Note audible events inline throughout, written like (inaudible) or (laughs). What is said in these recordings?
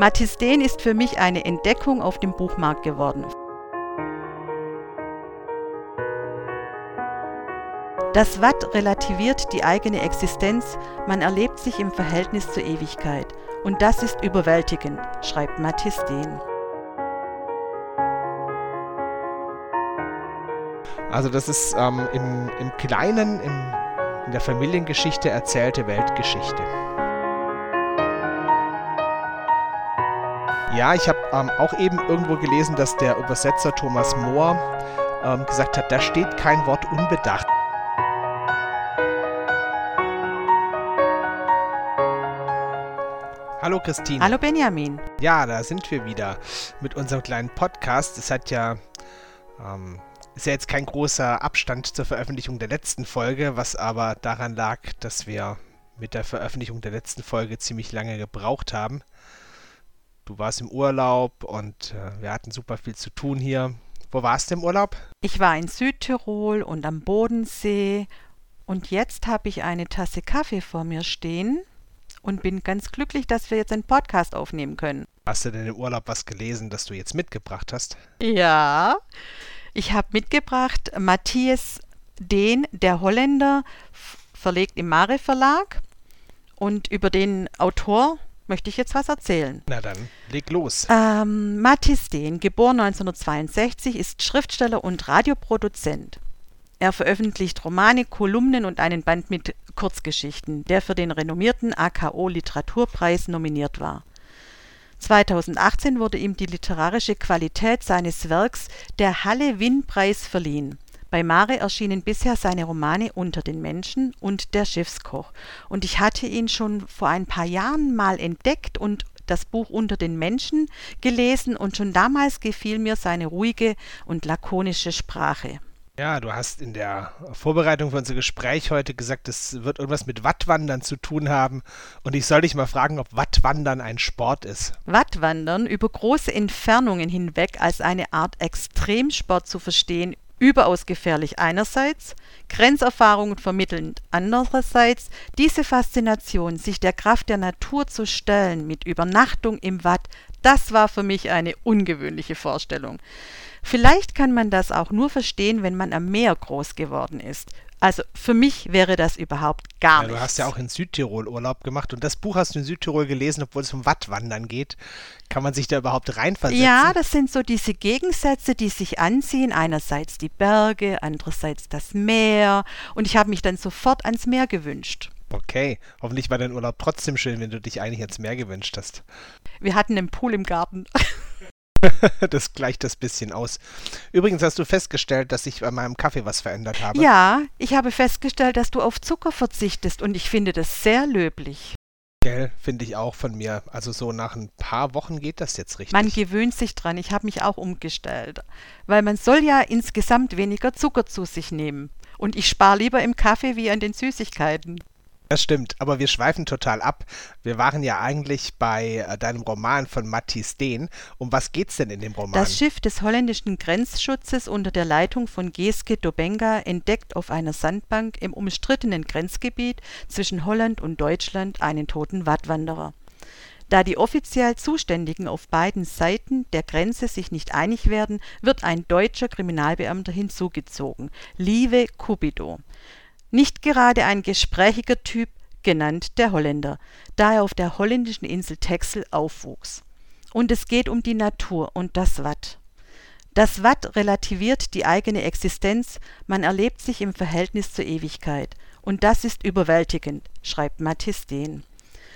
Mathis Dehn ist für mich eine Entdeckung auf dem Buchmarkt geworden. Das Watt relativiert die eigene Existenz, man erlebt sich im Verhältnis zur Ewigkeit. Und das ist überwältigend, schreibt Mathis Dehn. Also das ist ähm, im, im Kleinen, im, in der Familiengeschichte erzählte Weltgeschichte. Ja, ich habe ähm, auch eben irgendwo gelesen, dass der Übersetzer Thomas Mohr ähm, gesagt hat, da steht kein Wort unbedacht. Hallo Christine. Hallo Benjamin. Ja, da sind wir wieder mit unserem kleinen Podcast. Es hat ja ähm, ist ja jetzt kein großer Abstand zur Veröffentlichung der letzten Folge, was aber daran lag, dass wir mit der Veröffentlichung der letzten Folge ziemlich lange gebraucht haben. Du warst im Urlaub und äh, wir hatten super viel zu tun hier. Wo warst du im Urlaub? Ich war in Südtirol und am Bodensee und jetzt habe ich eine Tasse Kaffee vor mir stehen und bin ganz glücklich, dass wir jetzt einen Podcast aufnehmen können. Hast du denn im Urlaub was gelesen, das du jetzt mitgebracht hast? Ja, ich habe mitgebracht Matthias Dehn, der Holländer, verlegt im Mare Verlag. Und über den Autor möchte ich jetzt was erzählen. Na dann, leg los. Ähm, Matthias Dehn, geboren 1962, ist Schriftsteller und Radioproduzent. Er veröffentlicht Romane, Kolumnen und einen Band mit Kurzgeschichten, der für den renommierten AKO Literaturpreis nominiert war. 2018 wurde ihm die literarische Qualität seines Werks der Halle-Winn-Preis verliehen. Bei Mare erschienen bisher seine Romane Unter den Menschen und Der Schiffskoch. Und ich hatte ihn schon vor ein paar Jahren mal entdeckt und das Buch Unter den Menschen gelesen und schon damals gefiel mir seine ruhige und lakonische Sprache. Ja, du hast in der Vorbereitung für unser Gespräch heute gesagt, es wird irgendwas mit Wattwandern zu tun haben. Und ich soll dich mal fragen, ob Wattwandern ein Sport ist. Wattwandern über große Entfernungen hinweg als eine Art Extremsport zu verstehen, überaus gefährlich einerseits, Grenzerfahrungen vermittelnd andererseits, diese Faszination, sich der Kraft der Natur zu stellen mit Übernachtung im Watt, das war für mich eine ungewöhnliche Vorstellung. Vielleicht kann man das auch nur verstehen, wenn man am Meer groß geworden ist. Also für mich wäre das überhaupt gar ja, nichts. Du hast ja auch in Südtirol Urlaub gemacht und das Buch hast du in Südtirol gelesen, obwohl es um Wattwandern geht. Kann man sich da überhaupt reinversetzen? Ja, das sind so diese Gegensätze, die sich anziehen. Einerseits die Berge, andererseits das Meer. Und ich habe mich dann sofort ans Meer gewünscht. Okay, hoffentlich war dein Urlaub trotzdem schön, wenn du dich eigentlich ans Meer gewünscht hast. Wir hatten einen Pool im Garten. (laughs) (laughs) das gleicht das bisschen aus. Übrigens hast du festgestellt, dass ich bei meinem Kaffee was verändert habe. Ja, ich habe festgestellt, dass du auf Zucker verzichtest und ich finde das sehr löblich. Gell, finde ich auch von mir. Also so nach ein paar Wochen geht das jetzt richtig. Man gewöhnt sich dran. Ich habe mich auch umgestellt. Weil man soll ja insgesamt weniger Zucker zu sich nehmen. Und ich spare lieber im Kaffee wie an den Süßigkeiten. Das stimmt, aber wir schweifen total ab. Wir waren ja eigentlich bei äh, deinem Roman von Matthias Dehn. Um was geht's denn in dem Roman? Das Schiff des holländischen Grenzschutzes unter der Leitung von Geeske Dobenga entdeckt auf einer Sandbank im umstrittenen Grenzgebiet zwischen Holland und Deutschland einen toten Wattwanderer. Da die offiziell Zuständigen auf beiden Seiten der Grenze sich nicht einig werden, wird ein deutscher Kriminalbeamter hinzugezogen, Lieve Cupido. Nicht gerade ein gesprächiger Typ, genannt der Holländer, da er auf der holländischen Insel Texel aufwuchs. Und es geht um die Natur und das Watt. Das Watt relativiert die eigene Existenz, man erlebt sich im Verhältnis zur Ewigkeit. Und das ist überwältigend, schreibt Mathis Dehn.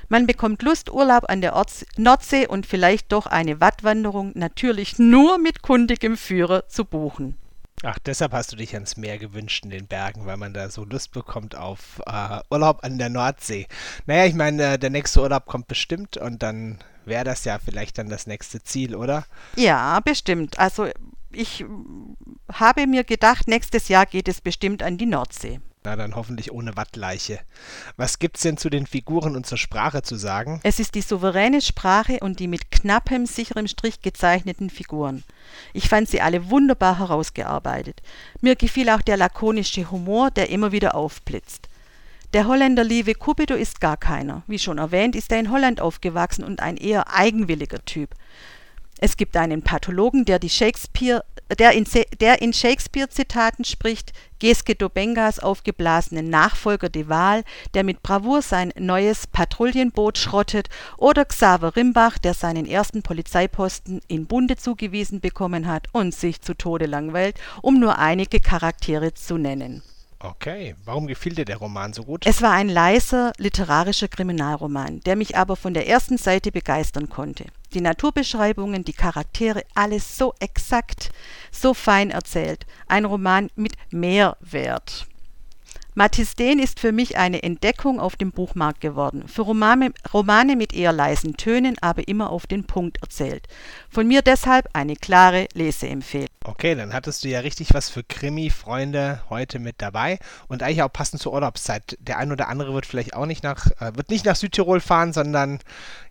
Man bekommt Lust, Urlaub an der Orts Nordsee und vielleicht doch eine Wattwanderung natürlich nur mit kundigem Führer zu buchen. Ach, deshalb hast du dich ans Meer gewünscht in den Bergen, weil man da so Lust bekommt auf äh, Urlaub an der Nordsee. Naja, ich meine, der nächste Urlaub kommt bestimmt und dann wäre das ja vielleicht dann das nächste Ziel, oder? Ja, bestimmt. Also ich habe mir gedacht, nächstes Jahr geht es bestimmt an die Nordsee. Na, dann hoffentlich ohne Wattleiche. Was gibt's denn zu den Figuren und zur Sprache zu sagen? Es ist die souveräne Sprache und die mit knappem, sicherem Strich gezeichneten Figuren. Ich fand sie alle wunderbar herausgearbeitet. Mir gefiel auch der lakonische Humor, der immer wieder aufblitzt. Der Holländer Lieve Cupido ist gar keiner. Wie schon erwähnt, ist er in Holland aufgewachsen und ein eher eigenwilliger Typ. Es gibt einen Pathologen, der, der in, der in Shakespeare-Zitaten spricht, Geske Dobengas aufgeblasenen Nachfolger de Waal, der mit Bravour sein neues Patrouillenboot schrottet, oder Xaver Rimbach, der seinen ersten Polizeiposten in Bunde zugewiesen bekommen hat und sich zu Tode langweilt, um nur einige Charaktere zu nennen. Okay, warum gefiel dir der Roman so gut? Es war ein leiser literarischer Kriminalroman, der mich aber von der ersten Seite begeistern konnte. Die Naturbeschreibungen, die Charaktere, alles so exakt, so fein erzählt. Ein Roman mit Mehrwert. Mathis Dehn ist für mich eine Entdeckung auf dem Buchmarkt geworden. Für Romane, Romane mit eher leisen Tönen, aber immer auf den Punkt erzählt. Von mir deshalb eine klare Leseempfehlung. Okay, dann hattest du ja richtig was für Krimi-Freunde heute mit dabei und eigentlich auch passend zur Urlaubszeit. Der ein oder andere wird vielleicht auch nicht nach, äh, wird nicht nach Südtirol fahren, sondern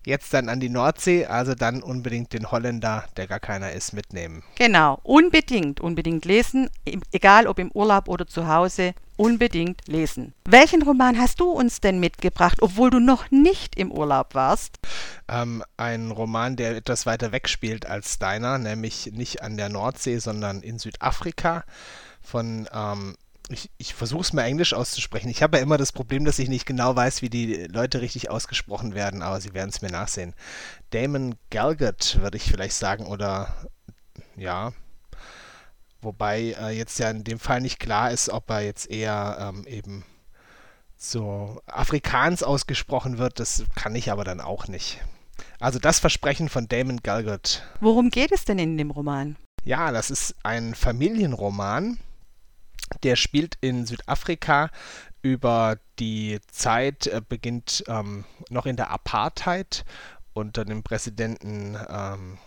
jetzt dann an die Nordsee, also dann unbedingt den Holländer, der gar keiner ist, mitnehmen. Genau, unbedingt, unbedingt lesen, egal ob im Urlaub oder zu Hause unbedingt lesen. Welchen Roman hast du uns denn mitgebracht, obwohl du noch nicht im Urlaub warst? Ähm, ein Roman, der etwas weiter weg spielt als deiner, nämlich nicht an der Nordsee, sondern in Südafrika von ähm, ich, ich versuche es mal Englisch auszusprechen. Ich habe ja immer das Problem, dass ich nicht genau weiß, wie die Leute richtig ausgesprochen werden, aber sie werden es mir nachsehen. Damon Galgut, würde ich vielleicht sagen, oder ja, Wobei äh, jetzt ja in dem Fall nicht klar ist, ob er jetzt eher ähm, eben so Afrikaans ausgesprochen wird. Das kann ich aber dann auch nicht. Also das Versprechen von Damon Galgut. Worum geht es denn in dem Roman? Ja, das ist ein Familienroman. Der spielt in Südafrika über die Zeit, äh, beginnt ähm, noch in der Apartheid unter dem Präsidenten ähm,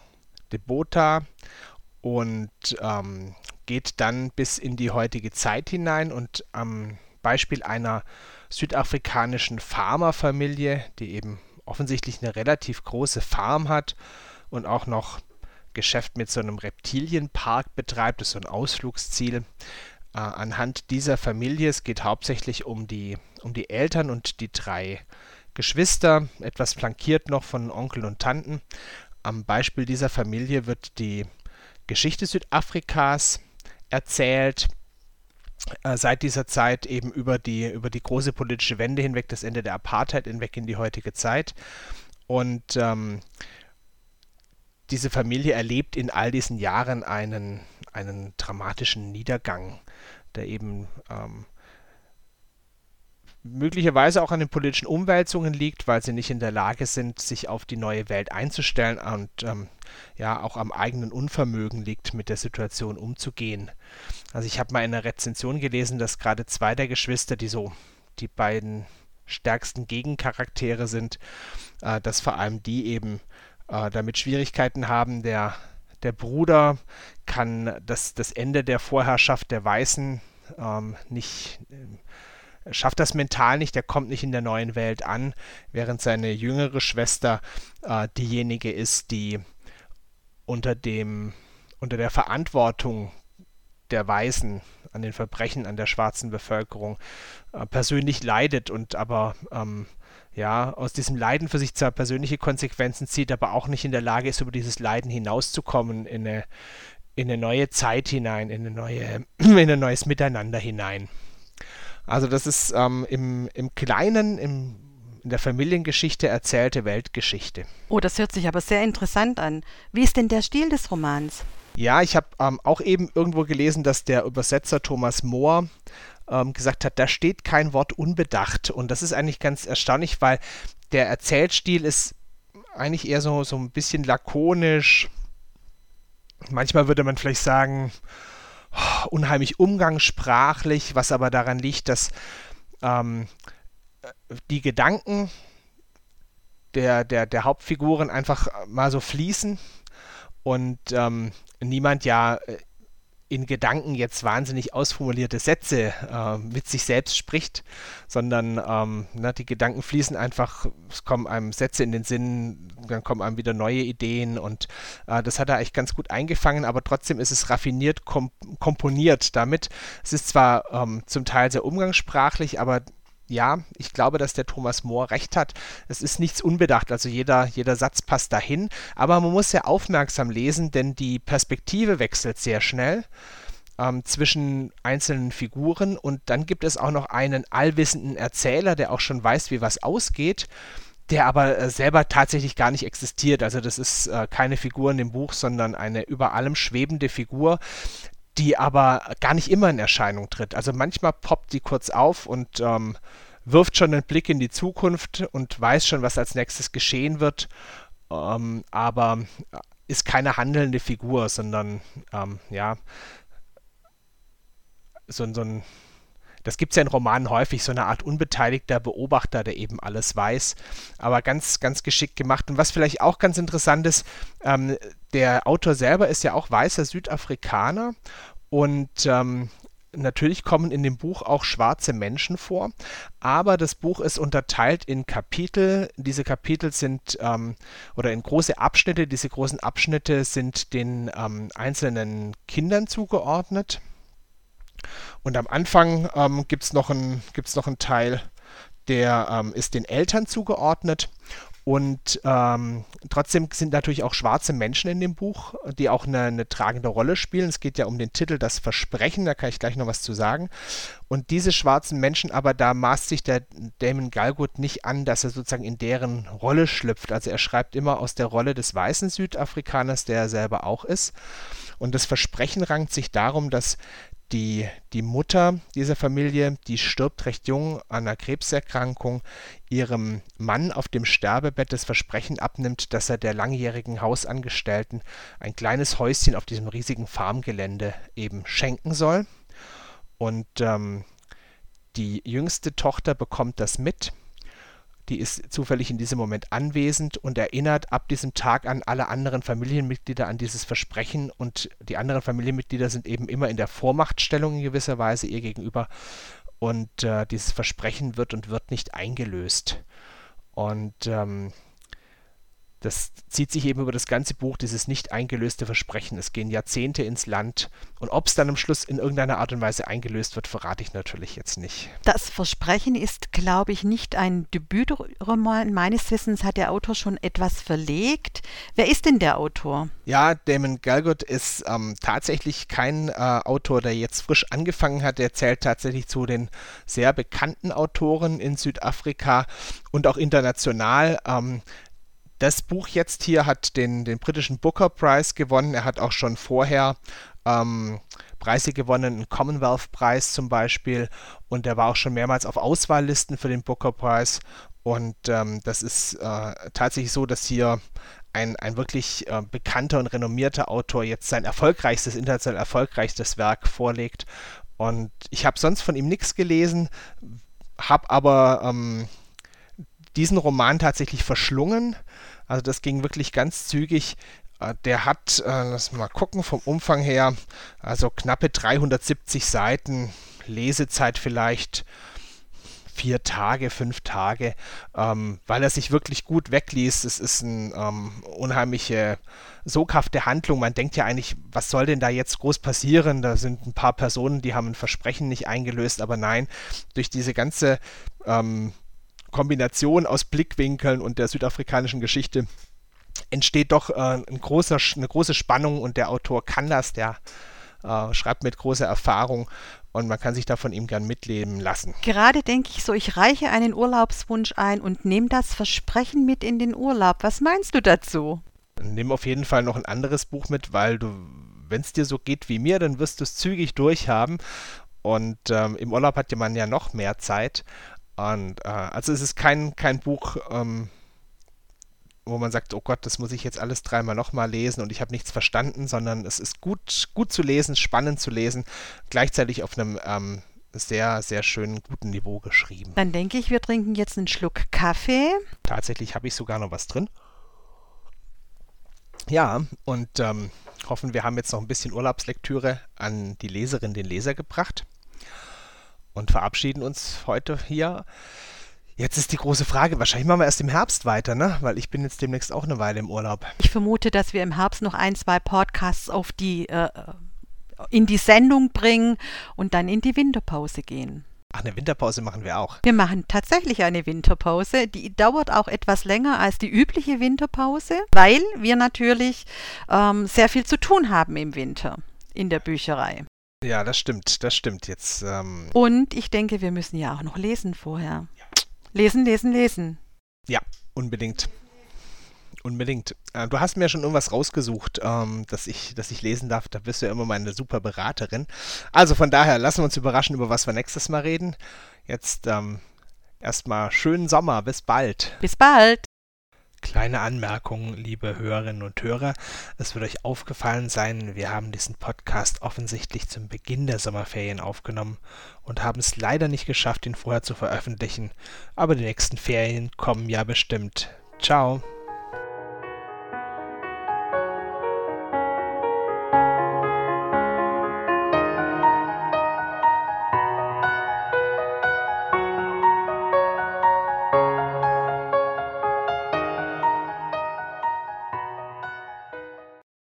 de Botha und ähm, geht dann bis in die heutige Zeit hinein und am Beispiel einer südafrikanischen Farmerfamilie, die eben offensichtlich eine relativ große Farm hat und auch noch Geschäft mit so einem Reptilienpark betreibt, das ist so ein Ausflugsziel. Äh, anhand dieser Familie, es geht hauptsächlich um die, um die Eltern und die drei Geschwister, etwas flankiert noch von Onkel und Tanten. Am Beispiel dieser Familie wird die Geschichte Südafrikas erzählt, äh, seit dieser Zeit eben über die, über die große politische Wende hinweg, das Ende der Apartheid hinweg in die heutige Zeit. Und ähm, diese Familie erlebt in all diesen Jahren einen, einen dramatischen Niedergang, der eben ähm, möglicherweise auch an den politischen Umwälzungen liegt, weil sie nicht in der Lage sind, sich auf die neue Welt einzustellen und ähm, ja auch am eigenen Unvermögen liegt, mit der Situation umzugehen. Also ich habe mal in einer Rezension gelesen, dass gerade zwei der Geschwister, die so die beiden stärksten Gegencharaktere sind, äh, dass vor allem die eben äh, damit Schwierigkeiten haben. Der, der Bruder kann das, das Ende der Vorherrschaft der Weißen ähm, nicht äh, schafft das mental nicht, der kommt nicht in der neuen Welt an, während seine jüngere Schwester äh, diejenige ist, die unter dem unter der Verantwortung der Weißen an den Verbrechen an der schwarzen Bevölkerung äh, persönlich leidet und aber ähm, ja, aus diesem Leiden für sich zwar persönliche Konsequenzen zieht, aber auch nicht in der Lage ist, über dieses Leiden hinauszukommen in eine, in eine neue Zeit hinein, in, eine neue, (clears throat) in ein neues Miteinander hinein. Also das ist ähm, im, im Kleinen, im, in der Familiengeschichte erzählte Weltgeschichte. Oh, das hört sich aber sehr interessant an. Wie ist denn der Stil des Romans? Ja, ich habe ähm, auch eben irgendwo gelesen, dass der Übersetzer Thomas Mohr ähm, gesagt hat, da steht kein Wort unbedacht. Und das ist eigentlich ganz erstaunlich, weil der Erzählstil ist eigentlich eher so, so ein bisschen lakonisch. Manchmal würde man vielleicht sagen, unheimlich umgangssprachlich, was aber daran liegt, dass ähm, die Gedanken der, der, der Hauptfiguren einfach mal so fließen und ähm, niemand ja äh, in Gedanken jetzt wahnsinnig ausformulierte Sätze äh, mit sich selbst spricht, sondern ähm, na, ne, die Gedanken fließen einfach, es kommen einem Sätze in den Sinn, dann kommen einem wieder neue Ideen und äh, das hat er eigentlich ganz gut eingefangen, aber trotzdem ist es raffiniert kom komponiert damit. Es ist zwar ähm, zum Teil sehr umgangssprachlich, aber ja, ich glaube, dass der Thomas Mohr recht hat. Es ist nichts unbedacht, also jeder, jeder Satz passt dahin. Aber man muss sehr aufmerksam lesen, denn die Perspektive wechselt sehr schnell ähm, zwischen einzelnen Figuren und dann gibt es auch noch einen allwissenden Erzähler, der auch schon weiß, wie was ausgeht der aber äh, selber tatsächlich gar nicht existiert. Also das ist äh, keine Figur in dem Buch, sondern eine über allem schwebende Figur, die aber gar nicht immer in Erscheinung tritt. Also manchmal poppt die kurz auf und ähm, wirft schon einen Blick in die Zukunft und weiß schon, was als nächstes geschehen wird, ähm, aber ist keine handelnde Figur, sondern ähm, ja, so, so ein das gibt es ja in Romanen häufig, so eine Art unbeteiligter Beobachter, der eben alles weiß, aber ganz, ganz geschickt gemacht. Und was vielleicht auch ganz interessant ist, ähm, der Autor selber ist ja auch weißer Südafrikaner und ähm, natürlich kommen in dem Buch auch schwarze Menschen vor, aber das Buch ist unterteilt in Kapitel. Diese Kapitel sind ähm, oder in große Abschnitte. Diese großen Abschnitte sind den ähm, einzelnen Kindern zugeordnet. Und am Anfang ähm, gibt es noch, ein, noch einen Teil, der ähm, ist den Eltern zugeordnet. Und ähm, trotzdem sind natürlich auch schwarze Menschen in dem Buch, die auch eine, eine, tragende Rolle spielen. Es geht ja um den Titel Das Versprechen, da kann ich gleich noch was zu sagen. Und diese schwarzen Menschen, aber da maßt sich der Damon Galgut nicht an, dass er sozusagen in deren Rolle schlüpft. Also er schreibt immer aus der Rolle des weißen Südafrikaners, der er selber auch ist. Und das Versprechen rankt sich darum, dass die, die Mutter dieser Familie, die stirbt recht jung an einer Krebserkrankung, ihrem Mann auf dem Sterbebett das Versprechen abnimmt, dass er der langjährigen Hausangestellten ein kleines Häuschen auf diesem riesigen Farmgelände eben schenken soll. Und ähm, die jüngste Tochter bekommt das mit die ist zufällig in diesem Moment anwesend und erinnert ab diesem Tag an alle anderen Familienmitglieder an dieses Versprechen und die anderen Familienmitglieder sind eben immer in der Vormachtstellung in gewisser Weise ihr gegenüber und äh, dieses Versprechen wird und wird nicht eingelöst. Und ähm, das zieht sich eben über das ganze Buch, dieses nicht eingelöste Versprechen. Es gehen Jahrzehnte ins Land. Und ob es dann am Schluss in irgendeiner Art und Weise eingelöst wird, verrate ich natürlich jetzt nicht. Das Versprechen ist, glaube ich, nicht ein Debütroman. Meines Wissens hat der Autor schon etwas verlegt. Wer ist denn der Autor? Ja, Damon Galgut ist ähm, tatsächlich kein äh, Autor, der jetzt frisch angefangen hat. Er zählt tatsächlich zu den sehr bekannten Autoren in Südafrika und auch international. Ähm, das Buch jetzt hier hat den, den britischen Booker Prize gewonnen. Er hat auch schon vorher ähm, Preise gewonnen, einen Commonwealth-Preis zum Beispiel. Und er war auch schon mehrmals auf Auswahllisten für den Booker Prize. Und ähm, das ist äh, tatsächlich so, dass hier ein, ein wirklich äh, bekannter und renommierter Autor jetzt sein erfolgreichstes, international erfolgreichstes Werk vorlegt. Und ich habe sonst von ihm nichts gelesen, habe aber ähm, diesen Roman tatsächlich verschlungen. Also das ging wirklich ganz zügig. Äh, der hat, äh, lass mal gucken, vom Umfang her, also knappe 370 Seiten, Lesezeit vielleicht vier Tage, fünf Tage, ähm, weil er sich wirklich gut wegliest. Es ist eine ähm, unheimliche, soghafte Handlung. Man denkt ja eigentlich, was soll denn da jetzt groß passieren? Da sind ein paar Personen, die haben ein Versprechen nicht eingelöst, aber nein, durch diese ganze ähm, Kombination aus Blickwinkeln und der südafrikanischen Geschichte entsteht doch äh, ein großer, eine große Spannung und der Autor kann das, der äh, schreibt mit großer Erfahrung und man kann sich da von ihm gern mitleben lassen. Gerade denke ich so, ich reiche einen Urlaubswunsch ein und nehme das Versprechen mit in den Urlaub. Was meinst du dazu? Nimm auf jeden Fall noch ein anderes Buch mit, weil du, wenn es dir so geht wie mir, dann wirst du es zügig durchhaben. Und ähm, im Urlaub hat man ja noch mehr Zeit. Und äh, also es ist kein, kein Buch, ähm, wo man sagt, oh Gott, das muss ich jetzt alles dreimal nochmal lesen und ich habe nichts verstanden, sondern es ist gut, gut zu lesen, spannend zu lesen, gleichzeitig auf einem ähm, sehr, sehr schönen, guten Niveau geschrieben. Dann denke ich, wir trinken jetzt einen Schluck Kaffee. Tatsächlich habe ich sogar noch was drin. Ja, und ähm, hoffen, wir haben jetzt noch ein bisschen Urlaubslektüre an die Leserin, den Leser gebracht und verabschieden uns heute hier. Jetzt ist die große Frage, wahrscheinlich machen wir erst im Herbst weiter, ne? Weil ich bin jetzt demnächst auch eine Weile im Urlaub. Ich vermute, dass wir im Herbst noch ein, zwei Podcasts auf die, äh, in die Sendung bringen und dann in die Winterpause gehen. Ach, eine Winterpause machen wir auch. Wir machen tatsächlich eine Winterpause. Die dauert auch etwas länger als die übliche Winterpause, weil wir natürlich ähm, sehr viel zu tun haben im Winter in der Bücherei. Ja, das stimmt, das stimmt jetzt. Ähm Und ich denke, wir müssen ja auch noch lesen vorher. Lesen, lesen, lesen. Ja, unbedingt. Unbedingt. Äh, du hast mir schon irgendwas rausgesucht, ähm, dass, ich, dass ich lesen darf. Da bist du ja immer meine super Beraterin. Also von daher, lassen wir uns überraschen, über was wir nächstes Mal reden. Jetzt ähm, erstmal schönen Sommer. Bis bald. Bis bald. Kleine Anmerkung, liebe Hörerinnen und Hörer. Es wird euch aufgefallen sein, wir haben diesen Podcast offensichtlich zum Beginn der Sommerferien aufgenommen und haben es leider nicht geschafft, ihn vorher zu veröffentlichen. Aber die nächsten Ferien kommen ja bestimmt. Ciao.